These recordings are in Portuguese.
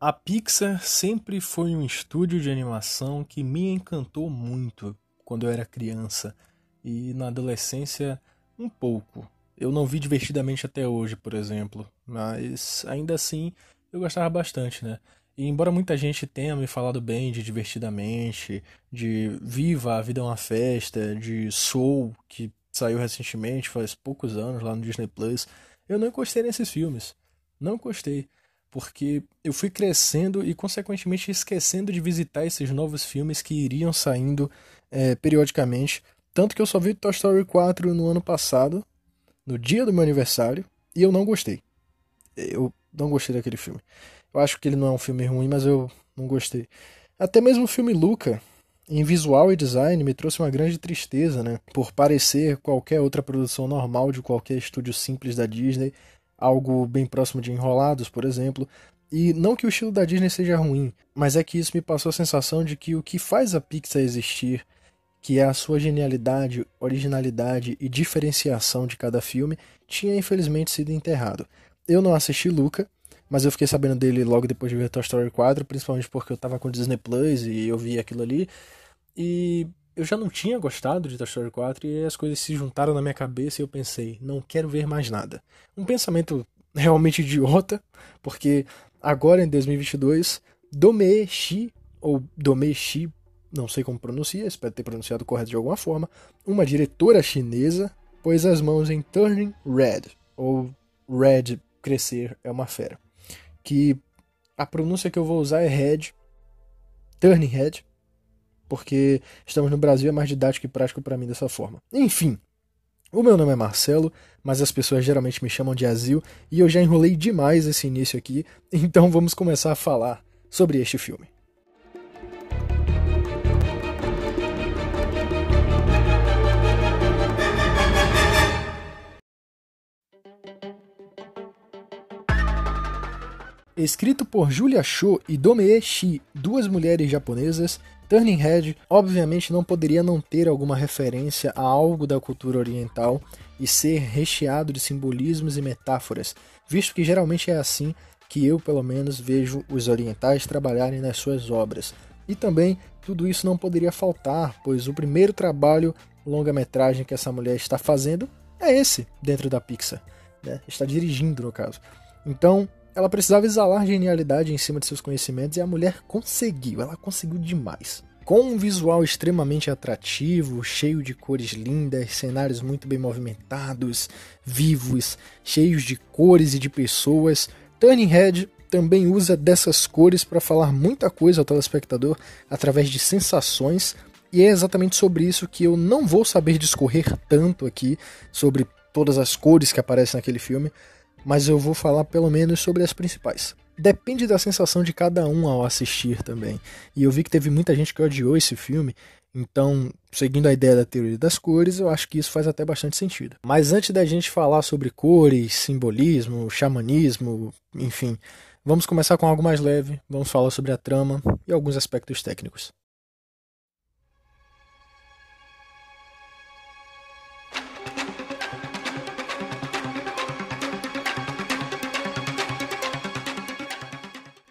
A Pixar sempre foi um estúdio de animação que me encantou muito quando eu era criança e na adolescência um pouco. Eu não vi divertidamente até hoje, por exemplo, mas ainda assim eu gostava bastante, né? E embora muita gente tenha me falado bem de Divertidamente, de Viva, a Vida é uma Festa, de Soul, que saiu recentemente, faz poucos anos lá no Disney Plus, eu não encostei nesses filmes. Não encostei. Porque eu fui crescendo e, consequentemente, esquecendo de visitar esses novos filmes que iriam saindo é, periodicamente. Tanto que eu só vi Toy Story 4 no ano passado, no dia do meu aniversário, e eu não gostei. Eu não gostei daquele filme. Eu acho que ele não é um filme ruim, mas eu não gostei. Até mesmo o filme Luca, em visual e design, me trouxe uma grande tristeza, né? Por parecer qualquer outra produção normal de qualquer estúdio simples da Disney, algo bem próximo de Enrolados, por exemplo. E não que o estilo da Disney seja ruim, mas é que isso me passou a sensação de que o que faz a Pixar existir, que é a sua genialidade, originalidade e diferenciação de cada filme, tinha infelizmente sido enterrado. Eu não assisti Luca, mas eu fiquei sabendo dele logo depois de ver Toy Story 4, principalmente porque eu tava com Disney Plus e eu vi aquilo ali. E eu já não tinha gostado de Toy Story 4 e as coisas se juntaram na minha cabeça e eu pensei, não quero ver mais nada. Um pensamento realmente idiota, porque agora em 2022, Domeishi, ou Domeishi, não sei como pronuncia, espero ter pronunciado correto de alguma forma, uma diretora chinesa pôs as mãos em Turning Red, ou Red crescer é uma fera que a pronúncia que eu vou usar é head, turning head, porque estamos no Brasil é mais didático e prático para mim dessa forma. Enfim, o meu nome é Marcelo, mas as pessoas geralmente me chamam de Azil e eu já enrolei demais esse início aqui, então vamos começar a falar sobre este filme. Escrito por Julia Cho e Domee Shi, duas mulheres japonesas, Turning Head obviamente não poderia não ter alguma referência a algo da cultura oriental e ser recheado de simbolismos e metáforas, visto que geralmente é assim que eu, pelo menos, vejo os orientais trabalharem nas suas obras. E também tudo isso não poderia faltar, pois o primeiro trabalho longa-metragem que essa mulher está fazendo é esse, dentro da Pixar. Né? Está dirigindo, no caso. Então, ela precisava exalar genialidade em cima de seus conhecimentos e a mulher conseguiu, ela conseguiu demais. Com um visual extremamente atrativo, cheio de cores lindas, cenários muito bem movimentados, vivos, cheios de cores e de pessoas, Turning Head também usa dessas cores para falar muita coisa ao telespectador através de sensações, e é exatamente sobre isso que eu não vou saber discorrer tanto aqui, sobre todas as cores que aparecem naquele filme, mas eu vou falar pelo menos sobre as principais. Depende da sensação de cada um ao assistir também. E eu vi que teve muita gente que odiou esse filme, então, seguindo a ideia da teoria das cores, eu acho que isso faz até bastante sentido. Mas antes da gente falar sobre cores, simbolismo, xamanismo, enfim, vamos começar com algo mais leve, vamos falar sobre a trama e alguns aspectos técnicos.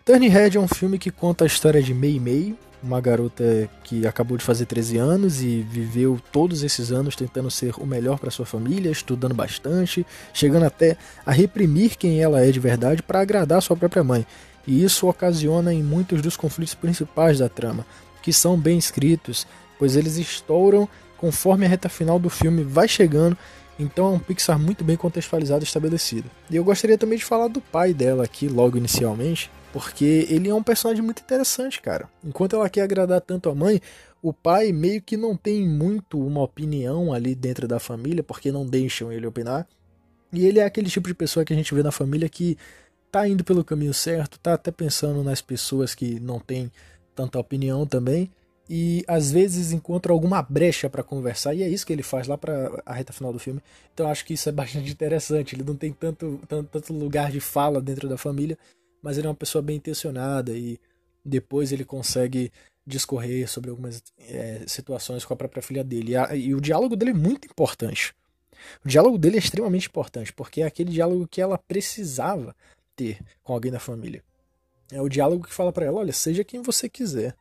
Turning Red é um filme que conta a história de Mei Mei, uma garota que acabou de fazer 13 anos e viveu todos esses anos tentando ser o melhor para sua família, estudando bastante, chegando até a reprimir quem ela é de verdade para agradar sua própria mãe. E isso ocasiona em muitos dos conflitos principais da trama, que são bem escritos, pois eles estouram conforme a reta final do filme vai chegando então é um Pixar muito bem contextualizado e estabelecido. E eu gostaria também de falar do pai dela aqui, logo inicialmente, porque ele é um personagem muito interessante, cara. Enquanto ela quer agradar tanto a mãe, o pai meio que não tem muito uma opinião ali dentro da família, porque não deixam ele opinar. E ele é aquele tipo de pessoa que a gente vê na família que tá indo pelo caminho certo, tá até pensando nas pessoas que não têm tanta opinião também e às vezes encontra alguma brecha para conversar e é isso que ele faz lá para a reta final do filme. Então acho que isso é bastante interessante. Ele não tem tanto, tanto, tanto lugar de fala dentro da família, mas ele é uma pessoa bem intencionada e depois ele consegue discorrer sobre algumas é, situações com a própria filha dele. E, a, e o diálogo dele é muito importante. O diálogo dele é extremamente importante porque é aquele diálogo que ela precisava ter com alguém da família. É o diálogo que fala para ela: olha, seja quem você quiser.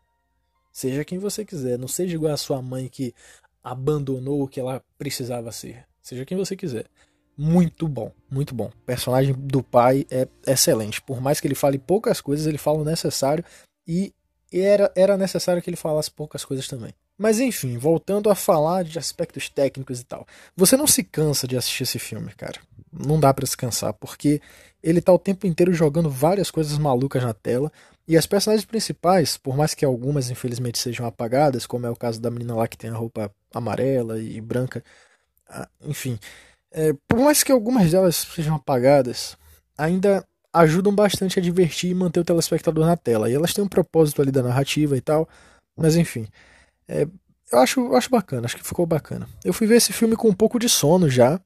Seja quem você quiser. Não seja igual a sua mãe que abandonou o que ela precisava ser. Seja quem você quiser. Muito bom, muito bom. O personagem do pai é excelente. Por mais que ele fale poucas coisas, ele fala o necessário e era, era necessário que ele falasse poucas coisas também. Mas enfim, voltando a falar de aspectos técnicos e tal. Você não se cansa de assistir esse filme, cara. Não dá para se cansar, porque ele tá o tempo inteiro jogando várias coisas malucas na tela. E as personagens principais, por mais que algumas infelizmente sejam apagadas, como é o caso da menina lá que tem a roupa amarela e branca, ah, enfim, é, por mais que algumas delas sejam apagadas, ainda ajudam bastante a divertir e manter o telespectador na tela. E elas têm um propósito ali da narrativa e tal, mas enfim. É, eu acho, eu acho bacana, acho que ficou bacana. Eu fui ver esse filme com um pouco de sono já,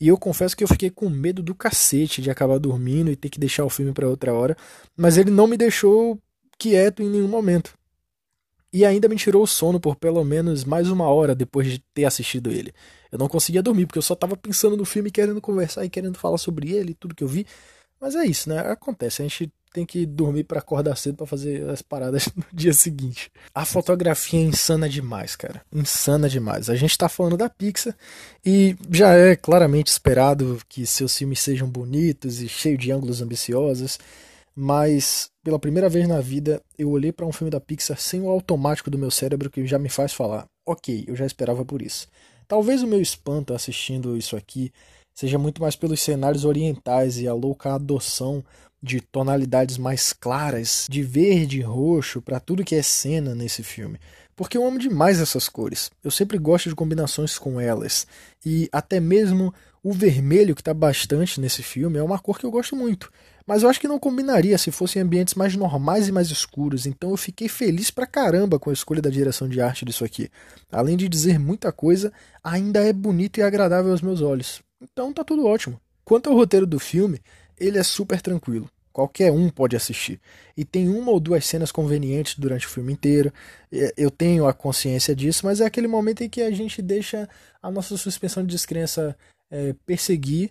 e eu confesso que eu fiquei com medo do cacete de acabar dormindo e ter que deixar o filme para outra hora, mas ele não me deixou quieto em nenhum momento. E ainda me tirou o sono por pelo menos mais uma hora depois de ter assistido ele. Eu não conseguia dormir porque eu só estava pensando no filme, querendo conversar e querendo falar sobre ele, tudo que eu vi. Mas é isso, né? Acontece. A gente tem que dormir para acordar cedo para fazer as paradas no dia seguinte. A fotografia é insana demais, cara. Insana demais. A gente tá falando da Pixar e já é claramente esperado que seus filmes sejam bonitos e cheios de ângulos ambiciosos, mas pela primeira vez na vida eu olhei para um filme da Pixar sem o automático do meu cérebro que já me faz falar: "OK, eu já esperava por isso". Talvez o meu espanto assistindo isso aqui seja muito mais pelos cenários orientais e a louca adoção de tonalidades mais claras, de verde e roxo para tudo que é cena nesse filme. Porque eu amo demais essas cores. Eu sempre gosto de combinações com elas. E até mesmo o vermelho, que está bastante nesse filme, é uma cor que eu gosto muito. Mas eu acho que não combinaria se fossem ambientes mais normais e mais escuros. Então eu fiquei feliz pra caramba com a escolha da direção de arte disso aqui. Além de dizer muita coisa, ainda é bonito e agradável aos meus olhos. Então tá tudo ótimo. Quanto ao roteiro do filme, ele é super tranquilo. Qualquer um pode assistir. E tem uma ou duas cenas convenientes durante o filme inteiro. Eu tenho a consciência disso, mas é aquele momento em que a gente deixa a nossa suspensão de descrença é, perseguir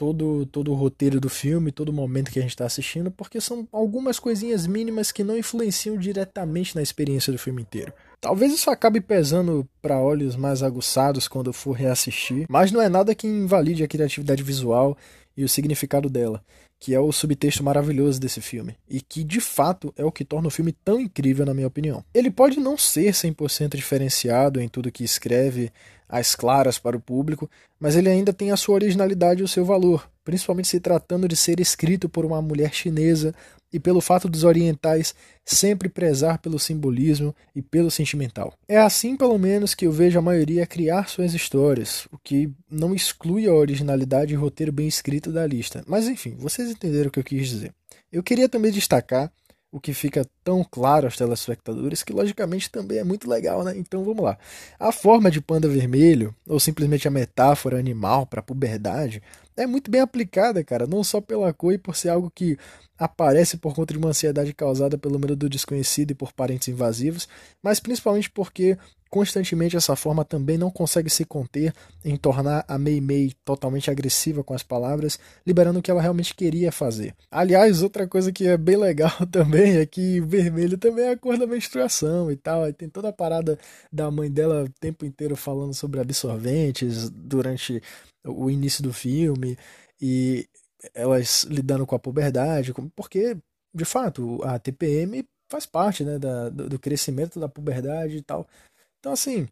todo, todo o roteiro do filme, todo o momento que a gente está assistindo, porque são algumas coisinhas mínimas que não influenciam diretamente na experiência do filme inteiro. Talvez isso acabe pesando para olhos mais aguçados quando for reassistir, mas não é nada que invalide a criatividade visual e o significado dela, que é o subtexto maravilhoso desse filme, e que de fato é o que torna o filme tão incrível, na minha opinião. Ele pode não ser 100% diferenciado em tudo que escreve, às claras para o público, mas ele ainda tem a sua originalidade e o seu valor, principalmente se tratando de ser escrito por uma mulher chinesa e pelo fato dos orientais sempre prezar pelo simbolismo e pelo sentimental. É assim, pelo menos, que eu vejo a maioria criar suas histórias, o que não exclui a originalidade e roteiro bem escrito da lista. Mas enfim, vocês entenderam o que eu quis dizer. Eu queria também destacar o que fica tão claro aos telespectadores, que logicamente também é muito legal, né? Então vamos lá. A forma de panda vermelho, ou simplesmente a metáfora animal para a puberdade, é muito bem aplicada, cara, não só pela cor e por ser algo que aparece por conta de uma ansiedade causada pelo medo do desconhecido e por parentes invasivos, mas principalmente porque constantemente essa forma também não consegue se conter em tornar a Mei Mei totalmente agressiva com as palavras, liberando o que ela realmente queria fazer. Aliás, outra coisa que é bem legal também é que vermelho também é a cor da menstruação e tal, e tem toda a parada da mãe dela o tempo inteiro falando sobre absorventes durante o início do filme e elas lidando com a puberdade, porque, de fato, a TPM faz parte né, da, do crescimento da puberdade e tal. Então, assim,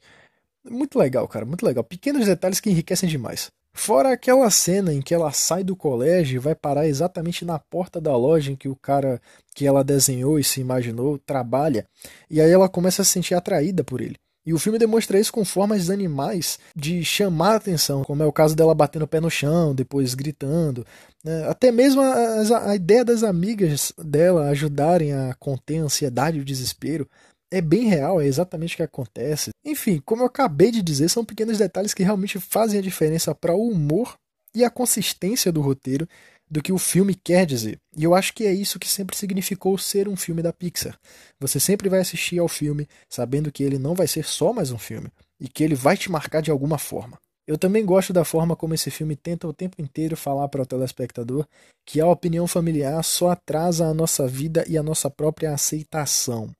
muito legal, cara, muito legal. Pequenos detalhes que enriquecem demais. Fora aquela cena em que ela sai do colégio e vai parar exatamente na porta da loja em que o cara que ela desenhou e se imaginou trabalha, e aí ela começa a se sentir atraída por ele. E o filme demonstra isso com formas animais de chamar a atenção, como é o caso dela batendo o pé no chão, depois gritando. Né? Até mesmo a, a, ideia das amigas dela ajudarem a conter a ansiedade e o desespero é bem real, é exatamente o que acontece. Enfim, como eu acabei de dizer, são pequenos detalhes que realmente fazem a diferença para o humor e a consistência do roteiro do que o filme quer dizer. E eu acho que é isso que sempre significou ser um filme da Pixar. Você sempre vai assistir ao filme sabendo que ele não vai ser só mais um filme e que ele vai te marcar de alguma forma. Eu também gosto da forma como esse filme tenta o tempo inteiro falar para o telespectador que a opinião familiar só atrasa a nossa vida e a nossa própria aceitação.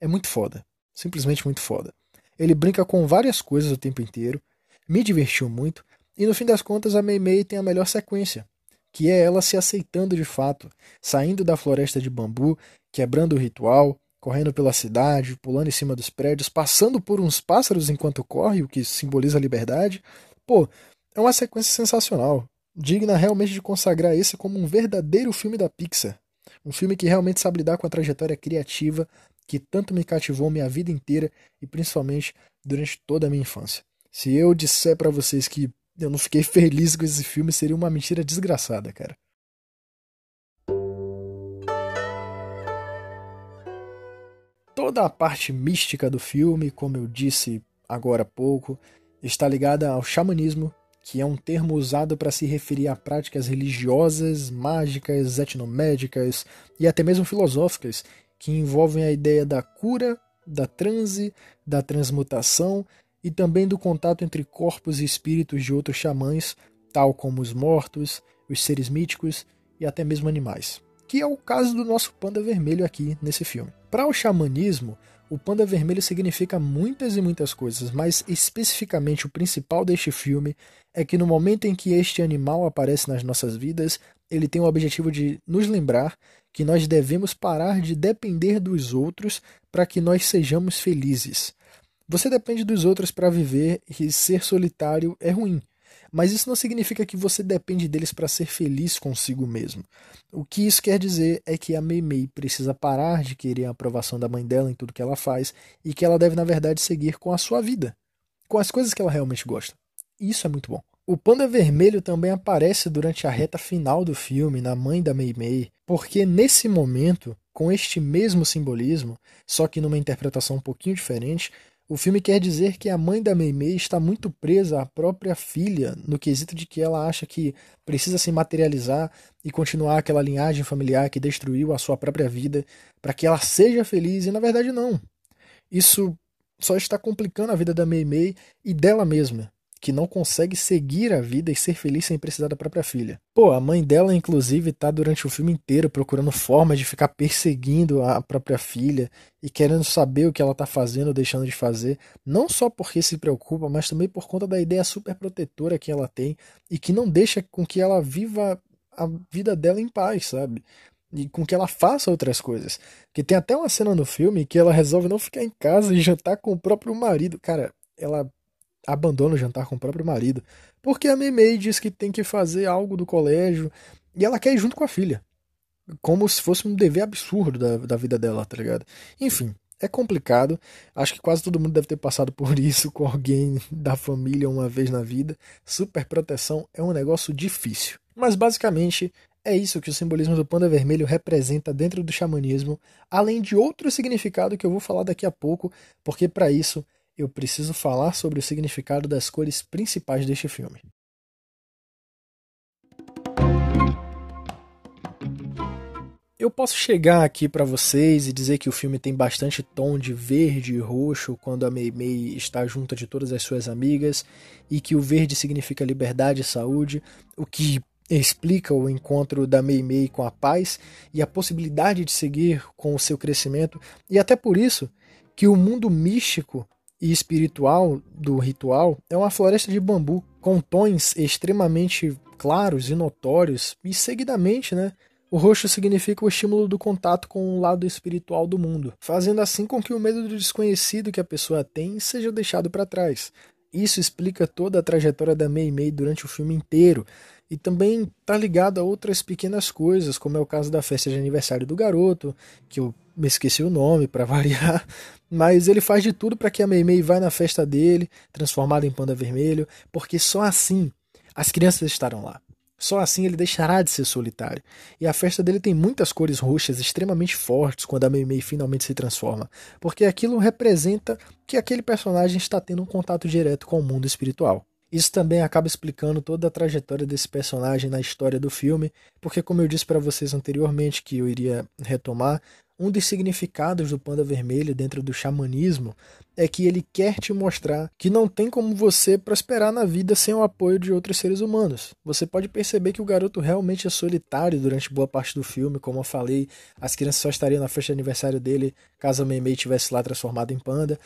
É muito foda. Simplesmente muito foda. Ele brinca com várias coisas o tempo inteiro, me divertiu muito, e no fim das contas a Mei Mei tem a melhor sequência, que é ela se aceitando de fato, saindo da floresta de bambu, quebrando o ritual, correndo pela cidade, pulando em cima dos prédios, passando por uns pássaros enquanto corre, o que simboliza a liberdade, Pô, é uma sequência sensacional, digna realmente de consagrar esse como um verdadeiro filme da Pixar. Um filme que realmente sabe lidar com a trajetória criativa que tanto me cativou minha vida inteira e principalmente durante toda a minha infância. Se eu disser para vocês que eu não fiquei feliz com esse filme, seria uma mentira desgraçada, cara. Toda a parte mística do filme, como eu disse agora há pouco, está ligada ao xamanismo, que é um termo usado para se referir a práticas religiosas, mágicas, etnomédicas e até mesmo filosóficas, que envolvem a ideia da cura, da transe, da transmutação e também do contato entre corpos e espíritos de outros xamãs, tal como os mortos, os seres míticos e até mesmo animais, que é o caso do nosso panda vermelho aqui nesse filme. Para o xamanismo, o panda vermelho significa muitas e muitas coisas, mas especificamente o principal deste filme é que no momento em que este animal aparece nas nossas vidas, ele tem o objetivo de nos lembrar que nós devemos parar de depender dos outros para que nós sejamos felizes. Você depende dos outros para viver e ser solitário é ruim. Mas isso não significa que você depende deles para ser feliz consigo mesmo. O que isso quer dizer é que a Meimei precisa parar de querer a aprovação da mãe dela em tudo que ela faz e que ela deve, na verdade, seguir com a sua vida, com as coisas que ela realmente gosta. Isso é muito bom. O panda vermelho também aparece durante a reta final do filme, na mãe da Meimei, porque nesse momento, com este mesmo simbolismo, só que numa interpretação um pouquinho diferente, o filme quer dizer que a mãe da Meimei está muito presa à própria filha, no quesito de que ela acha que precisa se materializar e continuar aquela linhagem familiar que destruiu a sua própria vida para que ela seja feliz, e na verdade não. Isso só está complicando a vida da Meimei e dela mesma que não consegue seguir a vida e ser feliz sem precisar da própria filha. Pô, a mãe dela, inclusive, tá durante o filme inteiro procurando formas de ficar perseguindo a própria filha e querendo saber o que ela tá fazendo ou deixando de fazer, não só porque se preocupa, mas também por conta da ideia super protetora que ela tem e que não deixa com que ela viva a vida dela em paz, sabe? E com que ela faça outras coisas. Que tem até uma cena no filme que ela resolve não ficar em casa e jantar com o próprio marido. Cara, ela abandona o jantar com o próprio marido, porque a Meimei diz que tem que fazer algo do colégio e ela quer ir junto com a filha. Como se fosse um dever absurdo da, da vida dela, tá ligado? Enfim, é complicado. Acho que quase todo mundo deve ter passado por isso com alguém da família uma vez na vida. Super proteção é um negócio difícil. Mas basicamente é isso que o simbolismo do panda vermelho representa dentro do xamanismo, além de outro significado que eu vou falar daqui a pouco, porque para isso eu preciso falar sobre o significado das cores principais deste filme. Eu posso chegar aqui para vocês e dizer que o filme tem bastante tom de verde e roxo quando a Mei Mei está junto de todas as suas amigas e que o verde significa liberdade e saúde, o que explica o encontro da Mei Mei com a paz e a possibilidade de seguir com o seu crescimento e até por isso que o mundo místico e espiritual do ritual é uma floresta de bambu com tons extremamente claros e notórios e seguidamente, né? O roxo significa o estímulo do contato com o lado espiritual do mundo, fazendo assim com que o medo do desconhecido que a pessoa tem seja deixado para trás. Isso explica toda a trajetória da Mei Mei durante o filme inteiro, e também tá ligado a outras pequenas coisas, como é o caso da festa de aniversário do garoto, que eu me esqueci o nome para variar, mas ele faz de tudo para que a Meimei vá na festa dele, transformada em panda vermelho, porque só assim as crianças estarão lá. Só assim ele deixará de ser solitário. E a festa dele tem muitas cores roxas extremamente fortes quando a Meimei finalmente se transforma, porque aquilo representa que aquele personagem está tendo um contato direto com o mundo espiritual. Isso também acaba explicando toda a trajetória desse personagem na história do filme, porque como eu disse para vocês anteriormente que eu iria retomar, um dos significados do panda vermelho dentro do xamanismo é que ele quer te mostrar que não tem como você prosperar na vida sem o apoio de outros seres humanos. Você pode perceber que o garoto realmente é solitário durante boa parte do filme, como eu falei, as crianças só estariam na festa de aniversário dele caso a Meimei tivesse lá transformado em panda.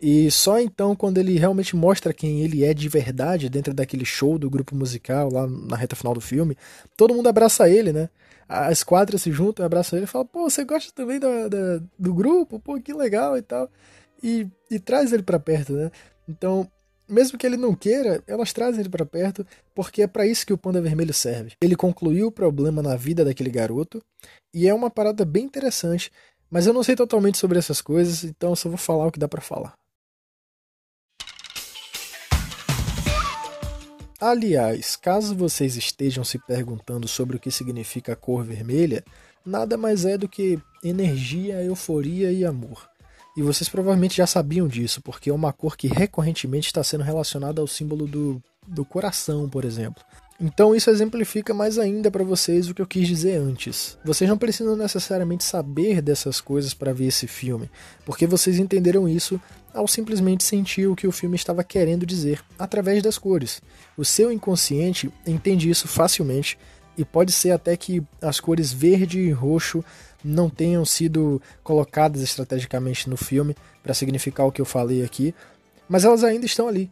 E só então, quando ele realmente mostra quem ele é de verdade dentro daquele show do grupo musical, lá na reta final do filme, todo mundo abraça ele, né? As quatro se juntam, abraçam ele e falam: pô, você gosta também do, do, grupo? Pô, que legal e tal. E, e traz ele para perto, né? Então, mesmo que ele não queira, elas trazem ele para perto, porque é para isso que o Panda Vermelho serve. Ele concluiu o problema na vida daquele garoto, e é uma parada bem interessante, mas eu não sei totalmente sobre essas coisas, então só vou falar o que dá para falar. Aliás, caso vocês estejam se perguntando sobre o que significa a cor vermelha, nada mais é do que energia, euforia e amor. E vocês provavelmente já sabiam disso, porque é uma cor que recorrentemente está sendo relacionada ao símbolo do, do coração, por exemplo. Então isso exemplifica mais ainda para vocês o que eu quis dizer antes. Vocês não precisam necessariamente saber dessas coisas para ver esse filme, porque vocês entenderam isso ao simplesmente sentir o que o filme estava querendo dizer através das cores. O seu inconsciente entende isso facilmente e pode ser até que as cores verde e roxo não tenham sido colocadas estrategicamente no filme para significar o que eu falei aqui, mas elas ainda estão ali.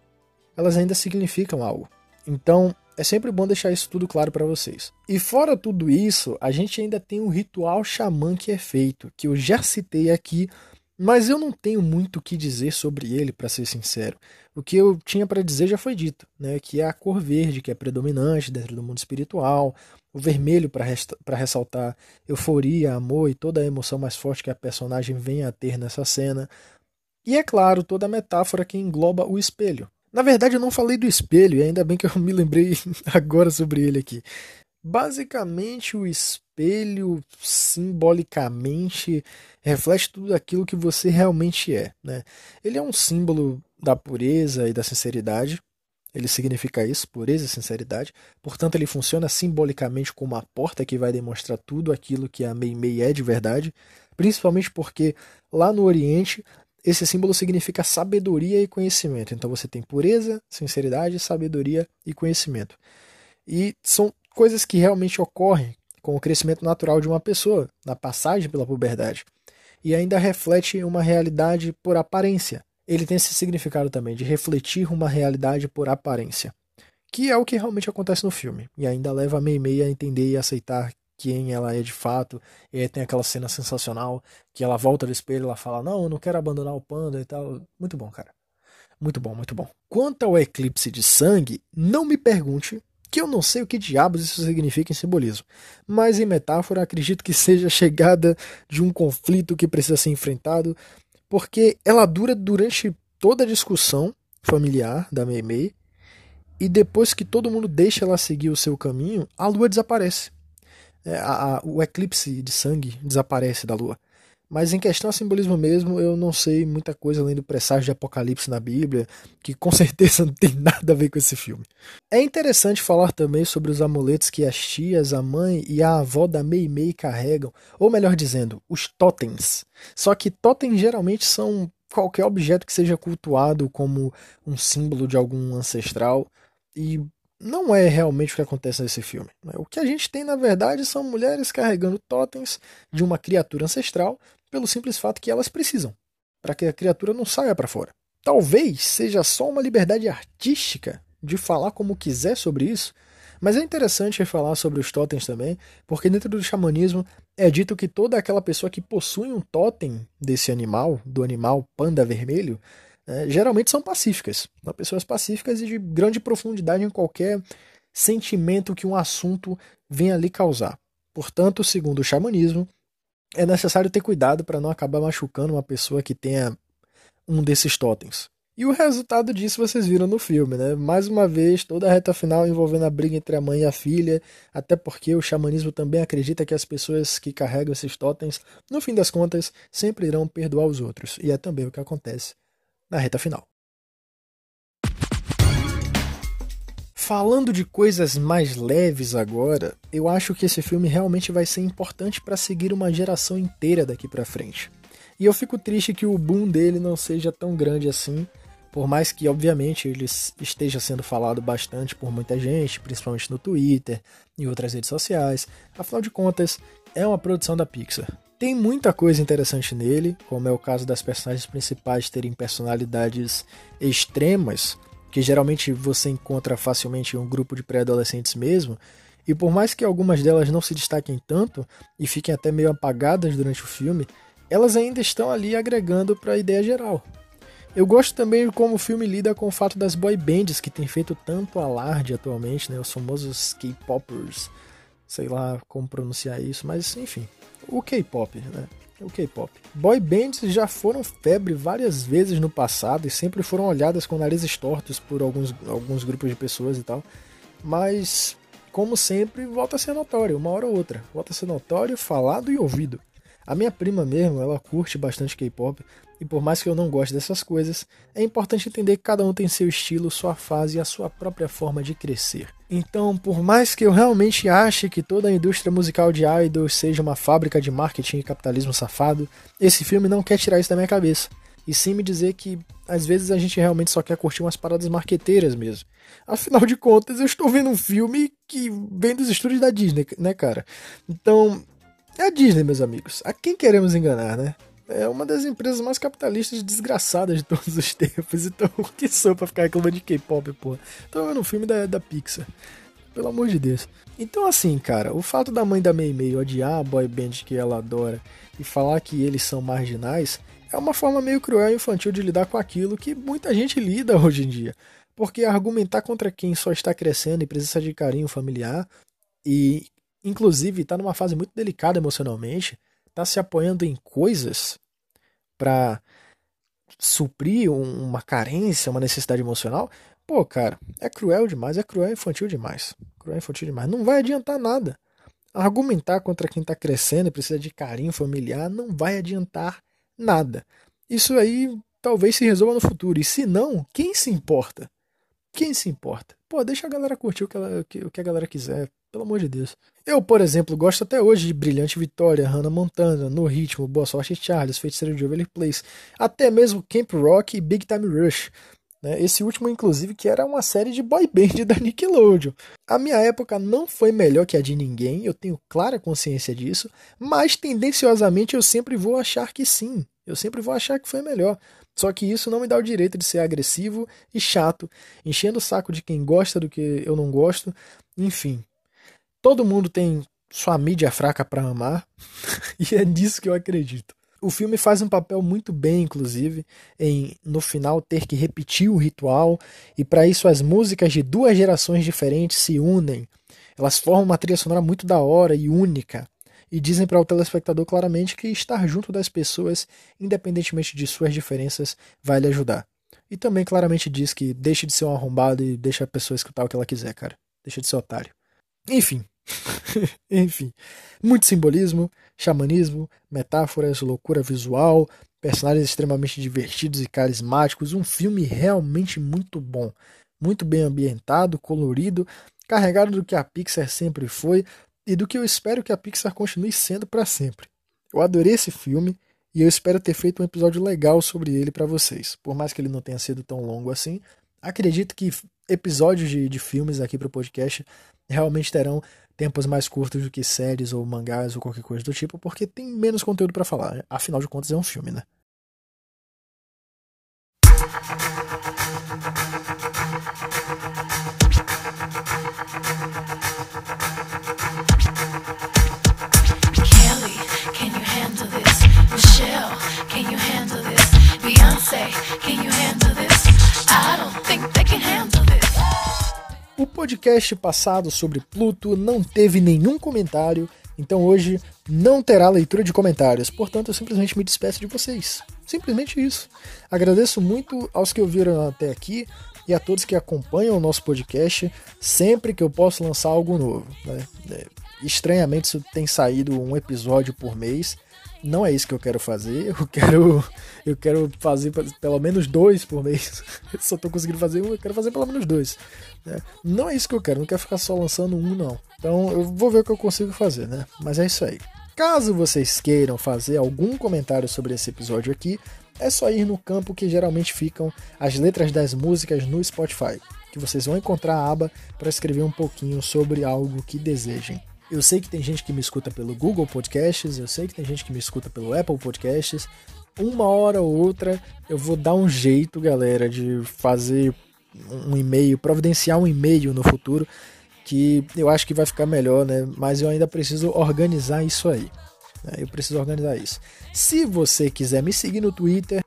Elas ainda significam algo. Então, é sempre bom deixar isso tudo claro para vocês. E fora tudo isso, a gente ainda tem um ritual xamã que é feito, que eu já citei aqui, mas eu não tenho muito o que dizer sobre ele, para ser sincero. O que eu tinha para dizer já foi dito, né? Que é a cor verde, que é predominante dentro do mundo espiritual, o vermelho para ressaltar euforia, amor e toda a emoção mais forte que a personagem vem a ter nessa cena. E é claro, toda a metáfora que engloba o espelho, na verdade, eu não falei do espelho, e ainda bem que eu me lembrei agora sobre ele aqui. Basicamente, o espelho simbolicamente reflete tudo aquilo que você realmente é. Né? Ele é um símbolo da pureza e da sinceridade. Ele significa isso, pureza e sinceridade. Portanto, ele funciona simbolicamente como a porta que vai demonstrar tudo aquilo que a Mei Mei é de verdade. Principalmente porque lá no Oriente esse símbolo significa sabedoria e conhecimento. Então você tem pureza, sinceridade, sabedoria e conhecimento. E são coisas que realmente ocorrem com o crescimento natural de uma pessoa, na passagem pela puberdade. E ainda reflete uma realidade por aparência. Ele tem esse significado também de refletir uma realidade por aparência. Que é o que realmente acontece no filme. E ainda leva a Meimei a entender e aceitar quem ela é de fato. E aí tem aquela cena sensacional que ela volta do espelho e ela fala: Não, eu não quero abandonar o panda e tal. Muito bom, cara. Muito bom, muito bom. Quanto ao eclipse de sangue, não me pergunte, que eu não sei o que diabos isso significa em simbolismo. Mas em metáfora, acredito que seja a chegada de um conflito que precisa ser enfrentado, porque ela dura durante toda a discussão familiar da Meimei, e depois que todo mundo deixa ela seguir o seu caminho, a lua desaparece é, a, a, o eclipse de sangue desaparece da lua. Mas em questão a simbolismo mesmo, eu não sei muita coisa além do presságio de Apocalipse na Bíblia, que com certeza não tem nada a ver com esse filme. É interessante falar também sobre os amuletos que as tias, a mãe e a avó da Mei Mei carregam, ou melhor dizendo, os totens. Só que totens geralmente são qualquer objeto que seja cultuado como um símbolo de algum ancestral, e não é realmente o que acontece nesse filme. Né? O que a gente tem, na verdade, são mulheres carregando totens de uma criatura ancestral pelo simples fato que elas precisam, para que a criatura não saia para fora. Talvez seja só uma liberdade artística de falar como quiser sobre isso, mas é interessante falar sobre os totens também, porque dentro do xamanismo é dito que toda aquela pessoa que possui um totem desse animal, do animal panda vermelho, é, geralmente são pacíficas. São pessoas pacíficas e de grande profundidade em qualquer sentimento que um assunto venha ali causar. Portanto, segundo o xamanismo, é necessário ter cuidado para não acabar machucando uma pessoa que tenha um desses totens. E o resultado disso vocês viram no filme, né? Mais uma vez, toda a reta final envolvendo a briga entre a mãe e a filha, até porque o xamanismo também acredita que as pessoas que carregam esses totens, no fim das contas, sempre irão perdoar os outros. E é também o que acontece na reta final. Falando de coisas mais leves agora, eu acho que esse filme realmente vai ser importante para seguir uma geração inteira daqui para frente. E eu fico triste que o boom dele não seja tão grande assim, por mais que, obviamente, ele esteja sendo falado bastante por muita gente, principalmente no Twitter e outras redes sociais. Afinal de contas, é uma produção da Pixar. Tem muita coisa interessante nele, como é o caso das personagens principais terem personalidades extremas, que geralmente você encontra facilmente em um grupo de pré-adolescentes mesmo, e por mais que algumas delas não se destaquem tanto e fiquem até meio apagadas durante o filme, elas ainda estão ali agregando para a ideia geral. Eu gosto também de como o filme lida com o fato das boy bands que tem feito tanto alarde atualmente, né, os famosos K-popers, sei lá como pronunciar isso, mas enfim, o K-pop, né? O K-pop. Boy bands já foram febre várias vezes no passado e sempre foram olhadas com narizes tortos por alguns, alguns grupos de pessoas e tal. Mas, como sempre, volta a ser notório, uma hora ou outra. Volta a ser notório, falado e ouvido. A minha prima mesmo, ela curte bastante K-pop, e por mais que eu não goste dessas coisas, é importante entender que cada um tem seu estilo, sua fase e a sua própria forma de crescer. Então, por mais que eu realmente ache que toda a indústria musical de idols seja uma fábrica de marketing e capitalismo safado, esse filme não quer tirar isso da minha cabeça. E sim me dizer que às vezes a gente realmente só quer curtir umas paradas marqueteiras mesmo. Afinal de contas, eu estou vendo um filme que vem dos estúdios da Disney, né, cara? Então, é a Disney, meus amigos. A quem queremos enganar, né? É uma das empresas mais capitalistas desgraçadas de todos os tempos. Então, o que sou pra ficar reclamando de K-pop, pô? Tô vendo um filme da, da Pixar. Pelo amor de Deus. Então, assim, cara, o fato da mãe da Mei Mei odiar a boy band que ela adora e falar que eles são marginais é uma forma meio cruel e infantil de lidar com aquilo que muita gente lida hoje em dia. Porque argumentar contra quem só está crescendo e precisa de carinho familiar e inclusive está numa fase muito delicada emocionalmente, está se apoiando em coisas para suprir uma carência, uma necessidade emocional, pô, cara, é cruel demais, é cruel infantil demais. Cruel infantil demais. Não vai adiantar nada. Argumentar contra quem está crescendo e precisa de carinho familiar não vai adiantar nada. Isso aí talvez se resolva no futuro. E se não, quem se importa? Quem se importa? Pô, deixa a galera curtir o que, ela, o que a galera quiser. Pelo amor de Deus. Eu, por exemplo, gosto até hoje de Brilhante Vitória, Hannah Montana, No Ritmo, Boa Sorte Charles, Feiticeiro de Waverly Place, até mesmo Camp Rock e Big Time Rush. Né? Esse último, inclusive, que era uma série de boy band da Nickelodeon. A minha época não foi melhor que a de ninguém, eu tenho clara consciência disso, mas tendenciosamente eu sempre vou achar que sim. Eu sempre vou achar que foi melhor. Só que isso não me dá o direito de ser agressivo e chato, enchendo o saco de quem gosta do que eu não gosto. Enfim, Todo mundo tem sua mídia fraca para amar, e é nisso que eu acredito. O filme faz um papel muito bem, inclusive, em no final ter que repetir o ritual, e para isso as músicas de duas gerações diferentes se unem. Elas formam uma trilha sonora muito da hora e única, e dizem para o telespectador claramente que estar junto das pessoas, independentemente de suas diferenças, vai lhe ajudar. E também claramente diz que deixe de ser um arrombado e deixa a pessoa escutar o que ela quiser, cara. Deixa de ser otário. Enfim, Enfim, muito simbolismo, xamanismo, metáforas, loucura visual, personagens extremamente divertidos e carismáticos, um filme realmente muito bom, muito bem ambientado, colorido, carregado do que a Pixar sempre foi e do que eu espero que a Pixar continue sendo para sempre. Eu adorei esse filme e eu espero ter feito um episódio legal sobre ele para vocês. Por mais que ele não tenha sido tão longo assim, acredito que episódios de, de filmes aqui para o podcast realmente terão tempos mais curtos do que séries ou mangás ou qualquer coisa do tipo, porque tem menos conteúdo para falar. Afinal de contas, é um filme, né? O podcast passado sobre Pluto não teve nenhum comentário, então hoje não terá leitura de comentários. Portanto, eu simplesmente me despeço de vocês. Simplesmente isso. Agradeço muito aos que ouviram até aqui e a todos que acompanham o nosso podcast sempre que eu posso lançar algo novo. Né? É, estranhamente, isso tem saído um episódio por mês. não é isso que eu quero fazer. Eu quero, eu quero fazer pelo menos dois por mês. Eu só tô conseguindo fazer um, eu quero fazer pelo menos dois. Né? Não é isso que eu quero, não quero ficar só lançando um, não. Então eu vou ver o que eu consigo fazer, né? Mas é isso aí. Caso vocês queiram fazer algum comentário sobre esse episódio aqui, é só ir no campo que geralmente ficam as letras das músicas no Spotify, que vocês vão encontrar a aba para escrever um pouquinho sobre algo que desejem. Eu sei que tem gente que me escuta pelo Google Podcasts, eu sei que tem gente que me escuta pelo Apple Podcasts. Uma hora ou outra eu vou dar um jeito, galera, de fazer um e-mail, providenciar um e-mail no futuro, que eu acho que vai ficar melhor, né? Mas eu ainda preciso organizar isso aí. Né? Eu preciso organizar isso. Se você quiser me seguir no Twitter,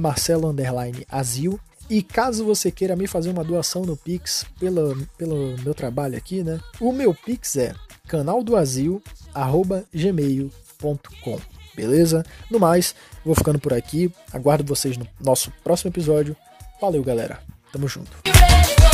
marcelo_azil, e caso você queira me fazer uma doação no Pix pelo, pelo meu trabalho aqui, né? O meu Pix é canaldoazil@gmail.com. Beleza? No mais, vou ficando por aqui. Aguardo vocês no nosso próximo episódio. Valeu, galera. Tamo junto.